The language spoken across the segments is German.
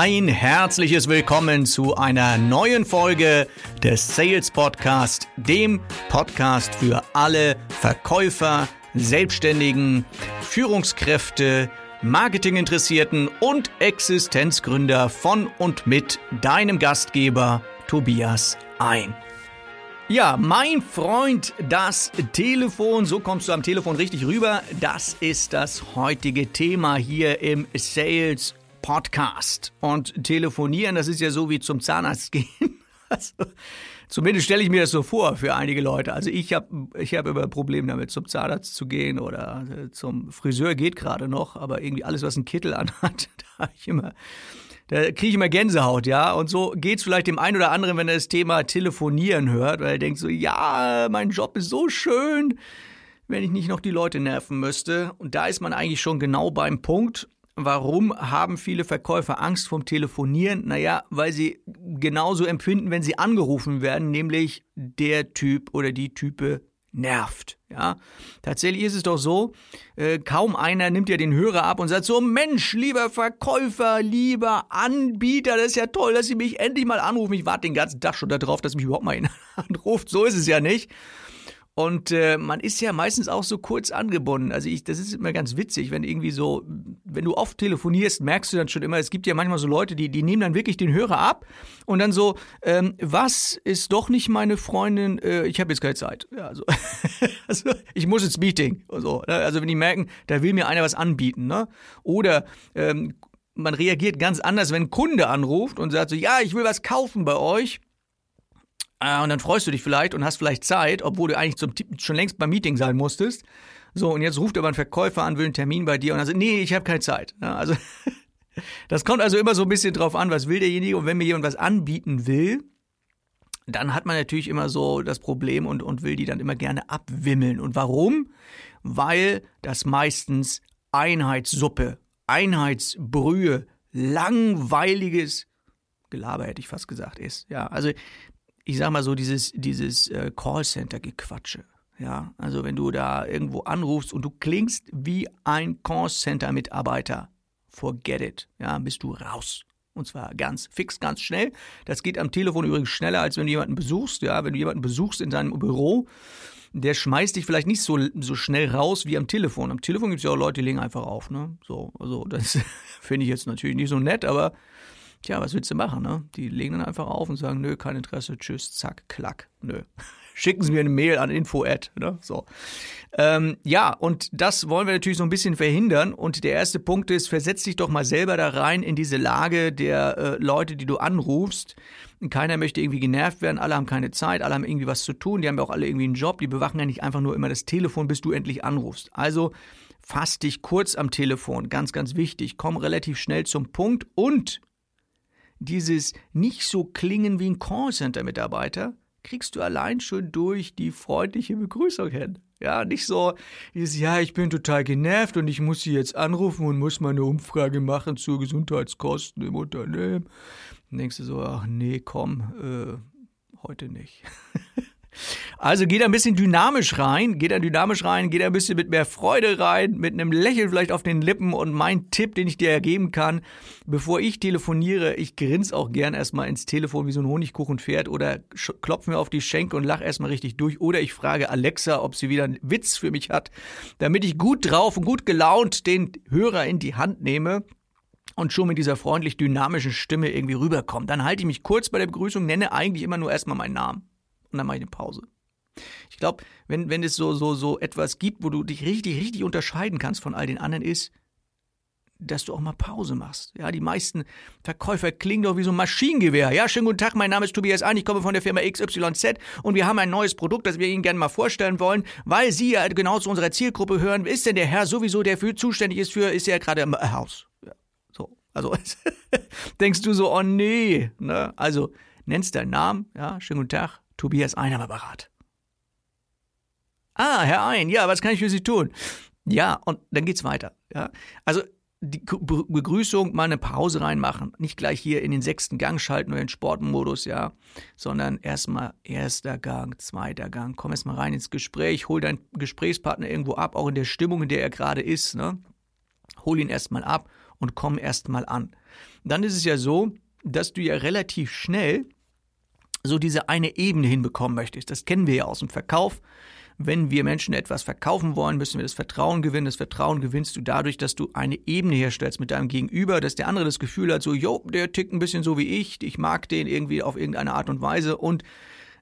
Ein herzliches Willkommen zu einer neuen Folge des Sales Podcast, dem Podcast für alle Verkäufer, Selbstständigen, Führungskräfte, Marketinginteressierten und Existenzgründer von und mit deinem Gastgeber Tobias ein. Ja, mein Freund, das Telefon, so kommst du am Telefon richtig rüber. Das ist das heutige Thema hier im Sales Podcast. Und telefonieren, das ist ja so wie zum Zahnarzt gehen. Also, zumindest stelle ich mir das so vor für einige Leute. Also ich habe ich hab immer Probleme damit, zum Zahnarzt zu gehen oder äh, zum Friseur geht gerade noch, aber irgendwie alles, was einen Kittel anhat, da habe ich immer da kriege ich immer Gänsehaut, ja. Und so geht's vielleicht dem einen oder anderen, wenn er das Thema Telefonieren hört, weil er denkt so, ja, mein Job ist so schön, wenn ich nicht noch die Leute nerven müsste. Und da ist man eigentlich schon genau beim Punkt. Warum haben viele Verkäufer Angst vom Telefonieren? Naja, weil sie genauso empfinden, wenn sie angerufen werden, nämlich der Typ oder die Type nervt. Ja, tatsächlich ist es doch so, äh, kaum einer nimmt ja den Hörer ab und sagt so, Mensch, lieber Verkäufer, lieber Anbieter, das ist ja toll, dass Sie mich endlich mal anrufen. Ich warte den ganzen Tag schon darauf, dass mich überhaupt mal jemand anruft. So ist es ja nicht. Und äh, man ist ja meistens auch so kurz angebunden. Also ich, das ist immer ganz witzig, wenn irgendwie so, wenn du oft telefonierst, merkst du dann schon immer, es gibt ja manchmal so Leute, die, die nehmen dann wirklich den Hörer ab und dann so, ähm, was ist doch nicht meine Freundin, äh, ich habe jetzt keine Zeit. Ja, also, also ich muss ins Meeting. Und so, ne? Also wenn die merken, da will mir einer was anbieten. Ne? Oder ähm, man reagiert ganz anders, wenn ein Kunde anruft und sagt so, ja, ich will was kaufen bei euch. Äh, und dann freust du dich vielleicht und hast vielleicht Zeit, obwohl du eigentlich zum, schon längst beim Meeting sein musstest. So, und jetzt ruft aber ein Verkäufer an, will einen Termin bei dir und dann sagt, nee, ich habe keine Zeit. Ja, also das kommt also immer so ein bisschen drauf an, was will derjenige. Und wenn mir jemand was anbieten will, dann hat man natürlich immer so das Problem und, und will die dann immer gerne abwimmeln. Und warum? Weil das meistens Einheitssuppe, Einheitsbrühe, langweiliges Gelaber hätte ich fast gesagt ist. Ja, also ich sag mal so, dieses, dieses äh, Callcenter-Gequatsche. Ja, also wenn du da irgendwo anrufst und du klingst wie ein Callcenter-Mitarbeiter, forget it. Ja, bist du raus. Und zwar ganz fix, ganz schnell. Das geht am Telefon übrigens schneller, als wenn du jemanden besuchst. Ja, wenn du jemanden besuchst in seinem Büro, der schmeißt dich vielleicht nicht so, so schnell raus wie am Telefon. Am Telefon gibt es ja auch Leute, die legen einfach auf. Ne? So, also das finde ich jetzt natürlich nicht so nett, aber Tja, was willst du machen, ne? Die legen dann einfach auf und sagen, nö, kein Interesse, tschüss, zack, klack, nö. Schicken Sie mir eine Mail an info -Ad, ne? So. Ähm, ja, und das wollen wir natürlich so ein bisschen verhindern. Und der erste Punkt ist, versetz dich doch mal selber da rein in diese Lage der äh, Leute, die du anrufst. Keiner möchte irgendwie genervt werden, alle haben keine Zeit, alle haben irgendwie was zu tun, die haben ja auch alle irgendwie einen Job, die bewachen ja nicht einfach nur immer das Telefon, bis du endlich anrufst. Also fass dich kurz am Telefon, ganz, ganz wichtig, komm relativ schnell zum Punkt und dieses nicht so klingen wie ein Callcenter-Mitarbeiter, kriegst du allein schon durch die freundliche Begrüßung hin. Ja, nicht so, ja, ich bin total genervt und ich muss sie jetzt anrufen und muss mal eine Umfrage machen zu Gesundheitskosten im Unternehmen. Dann denkst du so, ach nee, komm, äh, heute nicht. Also geht ein bisschen dynamisch rein, geht da dynamisch rein, geht ein bisschen mit mehr Freude rein, mit einem Lächeln vielleicht auf den Lippen. Und mein Tipp, den ich dir ergeben kann, bevor ich telefoniere, ich grinse auch gern erstmal ins Telefon wie so ein Honigkuchenpferd oder klopfe mir auf die Schenke und lach erstmal richtig durch. Oder ich frage Alexa, ob sie wieder einen Witz für mich hat, damit ich gut drauf und gut gelaunt den Hörer in die Hand nehme und schon mit dieser freundlich dynamischen Stimme irgendwie rüberkomme. Dann halte ich mich kurz bei der Begrüßung, nenne eigentlich immer nur erstmal meinen Namen und dann mache ich eine Pause. Ich glaube, wenn, wenn es so, so, so etwas gibt, wo du dich richtig, richtig unterscheiden kannst von all den anderen, ist, dass du auch mal Pause machst. Ja, die meisten Verkäufer klingen doch wie so ein Maschinengewehr. Ja, schönen guten Tag, mein Name ist Tobias Ein, ich komme von der Firma XYZ und wir haben ein neues Produkt, das wir Ihnen gerne mal vorstellen wollen, weil Sie ja genau zu unserer Zielgruppe hören. Ist denn der Herr sowieso, der für zuständig ist für, ist er gerade im Haus? Ja, so, also denkst du so, oh nee, ne? Also nennst deinen Namen, ja, schönen guten Tag, Tobias Ein am Apparat. Ah, Herr Ein, ja, was kann ich für Sie tun? Ja, und dann geht's weiter. Ja. Also die Begrüßung mal eine Pause reinmachen, nicht gleich hier in den sechsten Gang schalten oder in den Sportmodus, ja, sondern erstmal erster Gang, zweiter Gang, komm erstmal rein ins Gespräch, hol deinen Gesprächspartner irgendwo ab, auch in der Stimmung, in der er gerade ist, ne? Hol ihn erstmal ab und komm erstmal an. dann ist es ja so, dass du ja relativ schnell so diese eine Ebene hinbekommen möchtest. Das kennen wir ja aus dem Verkauf. Wenn wir Menschen etwas verkaufen wollen, müssen wir das Vertrauen gewinnen. Das Vertrauen gewinnst du dadurch, dass du eine Ebene herstellst mit deinem Gegenüber, dass der andere das Gefühl hat, so, jo, der tickt ein bisschen so wie ich, ich mag den irgendwie auf irgendeine Art und Weise und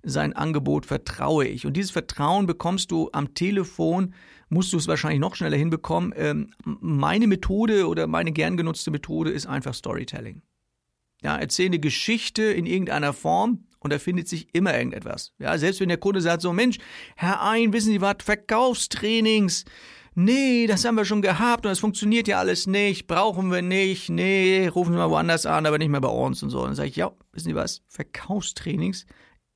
sein Angebot vertraue ich. Und dieses Vertrauen bekommst du am Telefon, musst du es wahrscheinlich noch schneller hinbekommen. Ähm, meine Methode oder meine gern genutzte Methode ist einfach Storytelling. Ja, erzähl eine Geschichte in irgendeiner Form und da findet sich immer irgendetwas. Ja, selbst wenn der Kunde sagt so, Mensch, Herr Ein, wissen Sie was, Verkaufstrainings, nee, das haben wir schon gehabt und das funktioniert ja alles nicht, brauchen wir nicht, nee, rufen Sie mal woanders an, aber nicht mehr bei uns und so. Und dann sage ich, ja, wissen Sie was, Verkaufstrainings,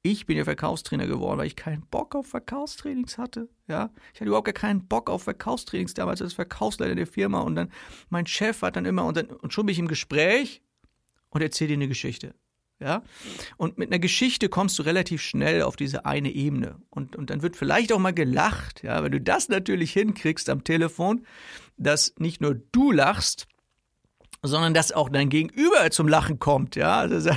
ich bin ja Verkaufstrainer geworden, weil ich keinen Bock auf Verkaufstrainings hatte. Ja, ich hatte überhaupt gar keinen Bock auf Verkaufstrainings damals als Verkaufsleiter der Firma und dann mein Chef hat dann immer und dann und schon bin ich im Gespräch und erzähle dir eine Geschichte. Ja? Und mit einer Geschichte kommst du relativ schnell auf diese eine Ebene. Und, und dann wird vielleicht auch mal gelacht, ja, wenn du das natürlich hinkriegst am Telefon, dass nicht nur du lachst, sondern dass auch dein Gegenüber zum Lachen kommt, ja. Also,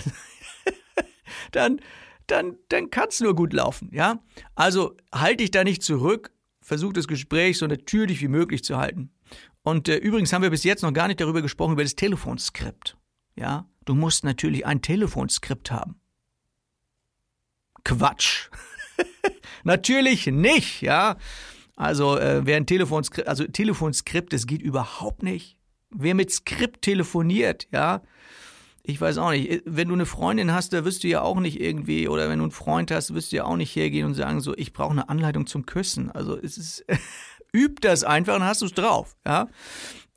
dann, dann, dann kann es nur gut laufen, ja. Also halte dich da nicht zurück, versuch das Gespräch so natürlich wie möglich zu halten. Und äh, übrigens haben wir bis jetzt noch gar nicht darüber gesprochen, über das Telefonskript. Ja, du musst natürlich ein Telefonskript haben. Quatsch. natürlich nicht, ja. Also, äh, wer ein Telefonskript, also Telefonskript, das geht überhaupt nicht. Wer mit Skript telefoniert, ja, ich weiß auch nicht, wenn du eine Freundin hast, da wirst du ja auch nicht irgendwie, oder wenn du einen Freund hast, wirst du ja auch nicht hergehen und sagen, so, ich brauche eine Anleitung zum Küssen. Also es ist, üb das einfach und hast du es drauf, ja.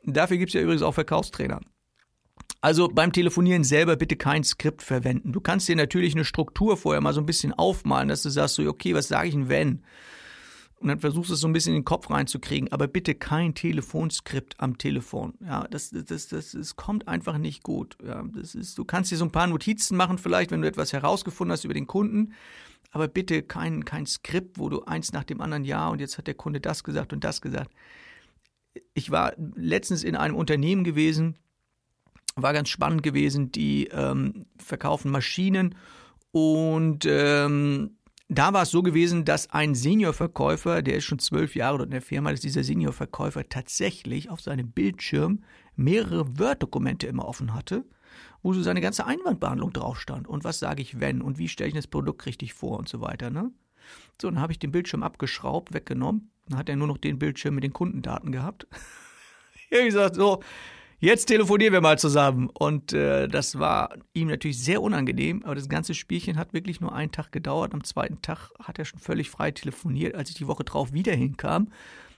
Dafür gibt es ja übrigens auch Verkaufstrainer. Also beim Telefonieren selber bitte kein Skript verwenden. Du kannst dir natürlich eine Struktur vorher mal so ein bisschen aufmalen, dass du sagst so, okay, was sage ich denn wenn? Und dann versuchst du es so ein bisschen in den Kopf reinzukriegen, aber bitte kein Telefonskript am Telefon. Ja, das, das, das, das, kommt einfach nicht gut. Ja, das ist, du kannst dir so ein paar Notizen machen, vielleicht, wenn du etwas herausgefunden hast über den Kunden, aber bitte kein, kein Skript, wo du eins nach dem anderen, ja, und jetzt hat der Kunde das gesagt und das gesagt. Ich war letztens in einem Unternehmen gewesen, war ganz spannend gewesen. Die ähm, verkaufen Maschinen und ähm, da war es so gewesen, dass ein Seniorverkäufer, der ist schon zwölf Jahre dort in der Firma, dass dieser Seniorverkäufer tatsächlich auf seinem Bildschirm mehrere Word-Dokumente immer offen hatte, wo so seine ganze Einwandbehandlung drauf stand. Und was sage ich wenn und wie stelle ich das Produkt richtig vor und so weiter. Ne? So, dann habe ich den Bildschirm abgeschraubt, weggenommen. Dann hat er nur noch den Bildschirm mit den Kundendaten gehabt. ich gesagt, so, jetzt telefonieren wir mal zusammen. Und äh, das war ihm natürlich sehr unangenehm, aber das ganze Spielchen hat wirklich nur einen Tag gedauert. Am zweiten Tag hat er schon völlig frei telefoniert. Als ich die Woche drauf wieder hinkam,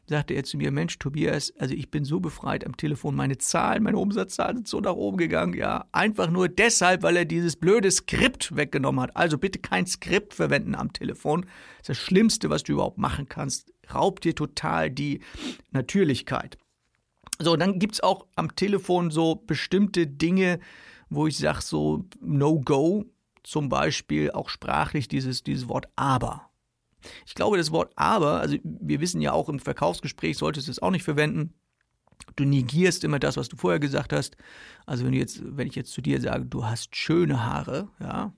sagte er zu mir, Mensch, Tobias, also ich bin so befreit am Telefon, meine Zahlen, meine Umsatzzahlen sind so nach oben gegangen, ja. Einfach nur deshalb, weil er dieses blöde Skript weggenommen hat. Also bitte kein Skript verwenden am Telefon. Das ist das Schlimmste, was du überhaupt machen kannst. Raubt dir total die Natürlichkeit. So, dann gibt's auch am Telefon so bestimmte Dinge, wo ich sage, so No-Go, zum Beispiel auch sprachlich dieses, dieses Wort aber. Ich glaube, das Wort aber, also wir wissen ja auch im Verkaufsgespräch solltest du es auch nicht verwenden. Du negierst immer das, was du vorher gesagt hast. Also wenn du jetzt, wenn ich jetzt zu dir sage, du hast schöne Haare, ja,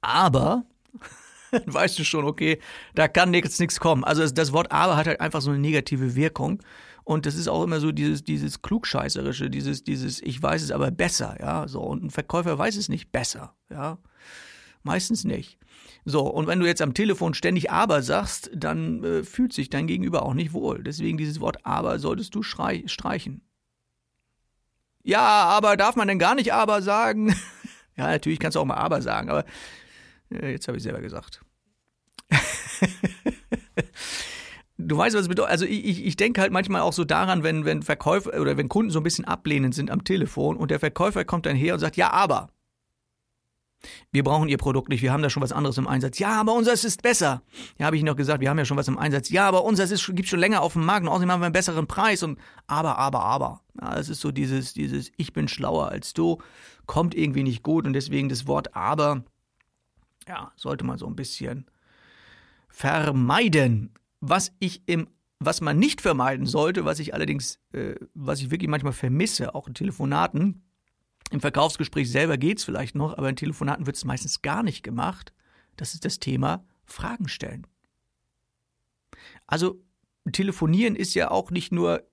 aber dann weißt du schon, okay, da kann jetzt nichts kommen. Also das Wort aber hat halt einfach so eine negative Wirkung. Und das ist auch immer so dieses, dieses Klugscheißerische, dieses, dieses, ich weiß es aber besser, ja, so. Und ein Verkäufer weiß es nicht besser, ja. Meistens nicht. So, und wenn du jetzt am Telefon ständig aber sagst, dann äh, fühlt sich dein Gegenüber auch nicht wohl. Deswegen dieses Wort aber solltest du streichen. Ja, aber darf man denn gar nicht aber sagen? ja, natürlich kannst du auch mal aber sagen, aber äh, jetzt habe ich selber gesagt. Du weißt, was es bedeutet. Also ich, ich, denke halt manchmal auch so daran, wenn, wenn Verkäufer oder wenn Kunden so ein bisschen ablehnend sind am Telefon und der Verkäufer kommt dann her und sagt, ja, aber. Wir brauchen Ihr Produkt nicht, wir haben da schon was anderes im Einsatz. Ja, aber unseres ist besser. Ja, habe ich noch gesagt, wir haben ja schon was im Einsatz. Ja, aber unseres ist, gibt schon länger auf dem Markt und außerdem haben wir einen besseren Preis und aber, aber, aber. Ja, es ist so dieses, dieses, ich bin schlauer als du, kommt irgendwie nicht gut und deswegen das Wort aber, ja, sollte man so ein bisschen vermeiden. Was ich im was man nicht vermeiden sollte, was ich allerdings, äh, was ich wirklich manchmal vermisse, auch in Telefonaten, Im Verkaufsgespräch selber geht es vielleicht noch, aber in Telefonaten wird es meistens gar nicht gemacht. Das ist das Thema Fragen stellen. Also telefonieren ist ja auch nicht nur,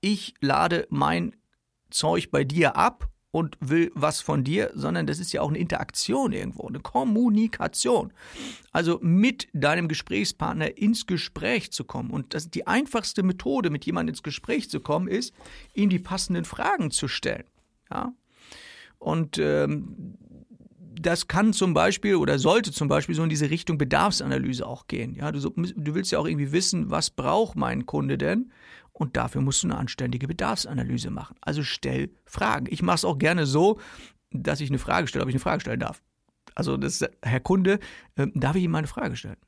ich lade mein Zeug bei dir ab und will was von dir, sondern das ist ja auch eine Interaktion irgendwo, eine Kommunikation. Also mit deinem Gesprächspartner ins Gespräch zu kommen. Und das, die einfachste Methode, mit jemandem ins Gespräch zu kommen, ist, ihm die passenden Fragen zu stellen. Ja? Und ähm, das kann zum Beispiel oder sollte zum Beispiel so in diese Richtung Bedarfsanalyse auch gehen. Ja, du, du willst ja auch irgendwie wissen, was braucht mein Kunde denn? Und dafür musst du eine anständige Bedarfsanalyse machen. Also stell Fragen. Ich mache es auch gerne so, dass ich eine Frage stelle, ob ich eine Frage stellen darf. Also das, Herr Kunde, äh, darf ich Ihnen mal eine Frage stellen?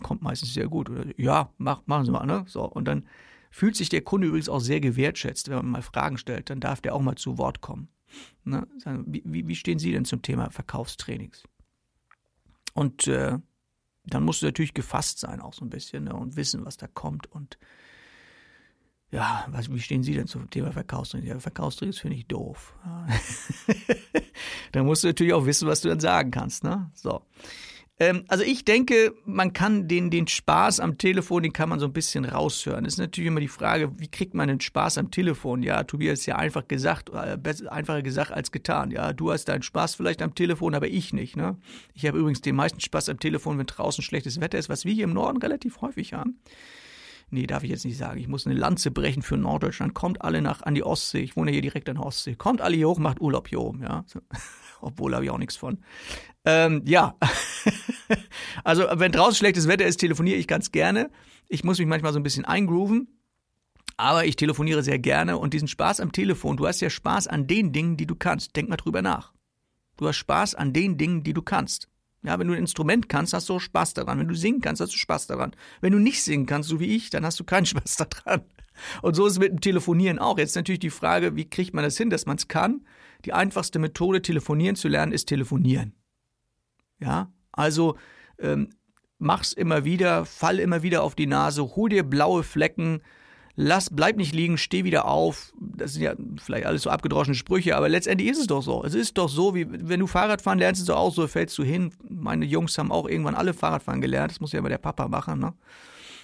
Kommt meistens sehr gut. Oder, ja, mach, machen Sie mal. Ne? So, und dann fühlt sich der Kunde übrigens auch sehr gewertschätzt, wenn man mal Fragen stellt. Dann darf der auch mal zu Wort kommen. Ne? Wie, wie, stehen Sie denn zum Thema Verkaufstrainings? Und äh, dann musst du natürlich gefasst sein, auch so ein bisschen, ne? und wissen, was da kommt. Und ja, was, wie stehen Sie denn zum Thema Verkaufstrainings? Ja, Verkaufstrainings finde ich doof. dann musst du natürlich auch wissen, was du dann sagen kannst. Ne? So. Ähm, also ich denke, man kann den, den Spaß am Telefon, den kann man so ein bisschen raushören. Das ist natürlich immer die Frage, wie kriegt man den Spaß am Telefon? Ja, Tobias ist ja einfach gesagt, äh, einfacher gesagt als getan. Ja, du hast deinen Spaß vielleicht am Telefon, aber ich nicht. Ne? Ich habe übrigens den meisten Spaß am Telefon, wenn draußen schlechtes Wetter ist, was wir hier im Norden relativ häufig haben. Nee, darf ich jetzt nicht sagen. Ich muss eine Lanze brechen für Norddeutschland. Kommt alle nach an die Ostsee. Ich wohne hier direkt an der Ostsee. Kommt alle hier hoch, macht Urlaub hier oben, ja. Obwohl habe ich auch nichts von. Ähm, ja. also, wenn draußen schlechtes Wetter ist, telefoniere ich ganz gerne. Ich muss mich manchmal so ein bisschen eingrooven. Aber ich telefoniere sehr gerne und diesen Spaß am Telefon, du hast ja Spaß an den Dingen, die du kannst. Denk mal drüber nach. Du hast Spaß an den Dingen, die du kannst. Ja, wenn du ein Instrument kannst, hast du auch Spaß daran. Wenn du singen kannst, hast du Spaß daran. Wenn du nicht singen kannst, so wie ich, dann hast du keinen Spaß daran. Und so ist es mit dem Telefonieren auch. Jetzt natürlich die Frage, wie kriegt man das hin, dass man es kann? Die einfachste Methode, telefonieren zu lernen, ist telefonieren. Ja, also ähm, mach's immer wieder, fall immer wieder auf die Nase, hol dir blaue Flecken, lass, bleib nicht liegen, steh wieder auf. Das sind ja vielleicht alles so abgedroschene Sprüche, aber letztendlich ist es doch so. Es ist doch so, wie wenn du Fahrradfahren lernst, ist es auch so, fällst du hin. Meine Jungs haben auch irgendwann alle Fahrradfahren gelernt. Das muss ja immer der Papa machen, ne?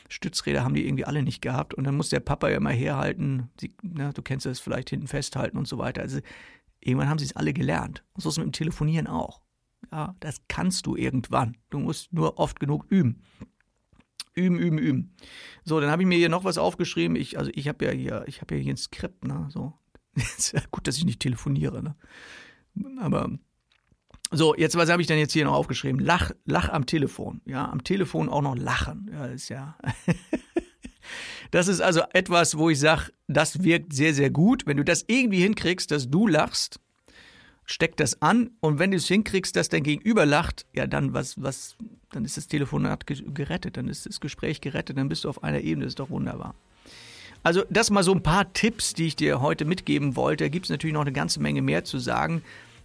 Stützräder haben die irgendwie alle nicht gehabt und dann muss der Papa ja immer herhalten. Sie, na, du kennst das vielleicht hinten festhalten und so weiter. Also irgendwann haben sie es alle gelernt. Und so ist es mit dem Telefonieren auch. Ja, das kannst du irgendwann. Du musst nur oft genug üben. Üben, üben, üben. So, dann habe ich mir hier noch was aufgeschrieben. Ich, also ich habe ja hier, ich habe ja hier ein Skript, ne? So. gut, dass ich nicht telefoniere, ne? Aber so, jetzt was habe ich denn jetzt hier noch aufgeschrieben? Lach, lach am Telefon. Ja, am Telefon auch noch lachen. Ja, ist ja. das ist also etwas, wo ich sage, das wirkt sehr, sehr gut. Wenn du das irgendwie hinkriegst, dass du lachst, steck das an und wenn du es hinkriegst, dass dein Gegenüber lacht, ja, dann was, was, dann ist das Telefonat gerettet, dann ist das Gespräch gerettet, dann bist du auf einer Ebene, das ist doch wunderbar. Also das mal so ein paar Tipps, die ich dir heute mitgeben wollte. Da gibt es natürlich noch eine ganze Menge mehr zu sagen.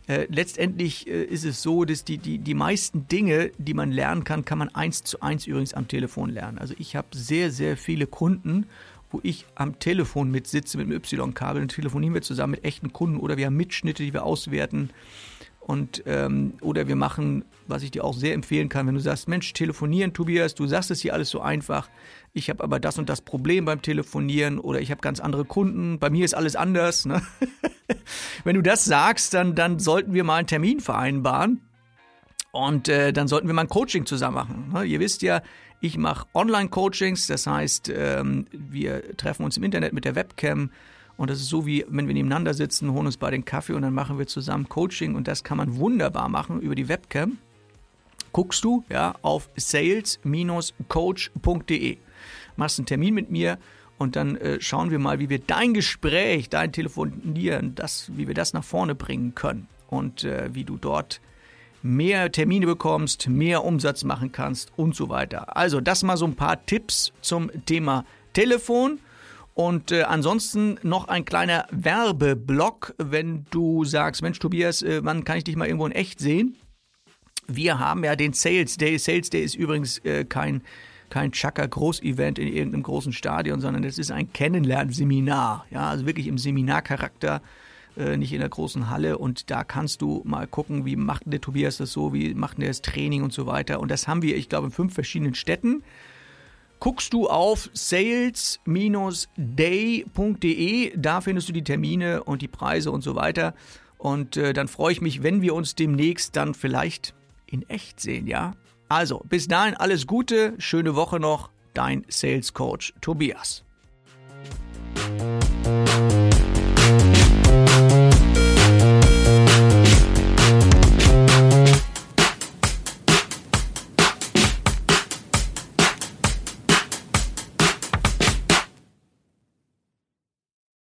Äh, letztendlich äh, ist es so, dass die, die, die meisten Dinge, die man lernen kann, kann man eins zu eins übrigens am Telefon lernen. Also ich habe sehr, sehr viele Kunden wo ich am Telefon mit sitze mit dem Y-Kabel und telefonieren wir zusammen mit echten Kunden oder wir haben Mitschnitte, die wir auswerten. Und ähm, oder wir machen, was ich dir auch sehr empfehlen kann, wenn du sagst, Mensch, telefonieren, Tobias, du sagst es hier alles so einfach. Ich habe aber das und das Problem beim Telefonieren oder ich habe ganz andere Kunden. Bei mir ist alles anders. Ne? wenn du das sagst, dann, dann sollten wir mal einen Termin vereinbaren. Und äh, dann sollten wir mal ein Coaching zusammen machen. Ne? Ihr wisst ja, ich mache Online-Coachings, das heißt, ähm, wir treffen uns im Internet mit der Webcam und das ist so wie, wenn wir nebeneinander sitzen, holen uns bei den Kaffee und dann machen wir zusammen Coaching und das kann man wunderbar machen über die Webcam. Guckst du ja auf sales-coach.de, machst einen Termin mit mir und dann äh, schauen wir mal, wie wir dein Gespräch, dein Telefonieren, das, wie wir das nach vorne bringen können und äh, wie du dort mehr Termine bekommst, mehr Umsatz machen kannst und so weiter. Also das mal so ein paar Tipps zum Thema Telefon. Und äh, ansonsten noch ein kleiner Werbeblock, wenn du sagst, Mensch Tobias, äh, wann kann ich dich mal irgendwo in echt sehen? Wir haben ja den Sales Day. Sales Day ist übrigens äh, kein kein Chaka Groß-Event in irgendeinem großen Stadion, sondern das ist ein Kennenlernseminar. Ja, also wirklich im Seminarcharakter äh, nicht in der großen Halle. Und da kannst du mal gucken, wie macht der Tobias das so, wie macht der das Training und so weiter. Und das haben wir, ich glaube, in fünf verschiedenen Städten. Guckst du auf sales-day.de, da findest du die Termine und die Preise und so weiter. Und äh, dann freue ich mich, wenn wir uns demnächst dann vielleicht in echt sehen, ja? Also, bis dahin alles Gute, schöne Woche noch, dein Sales Coach Tobias.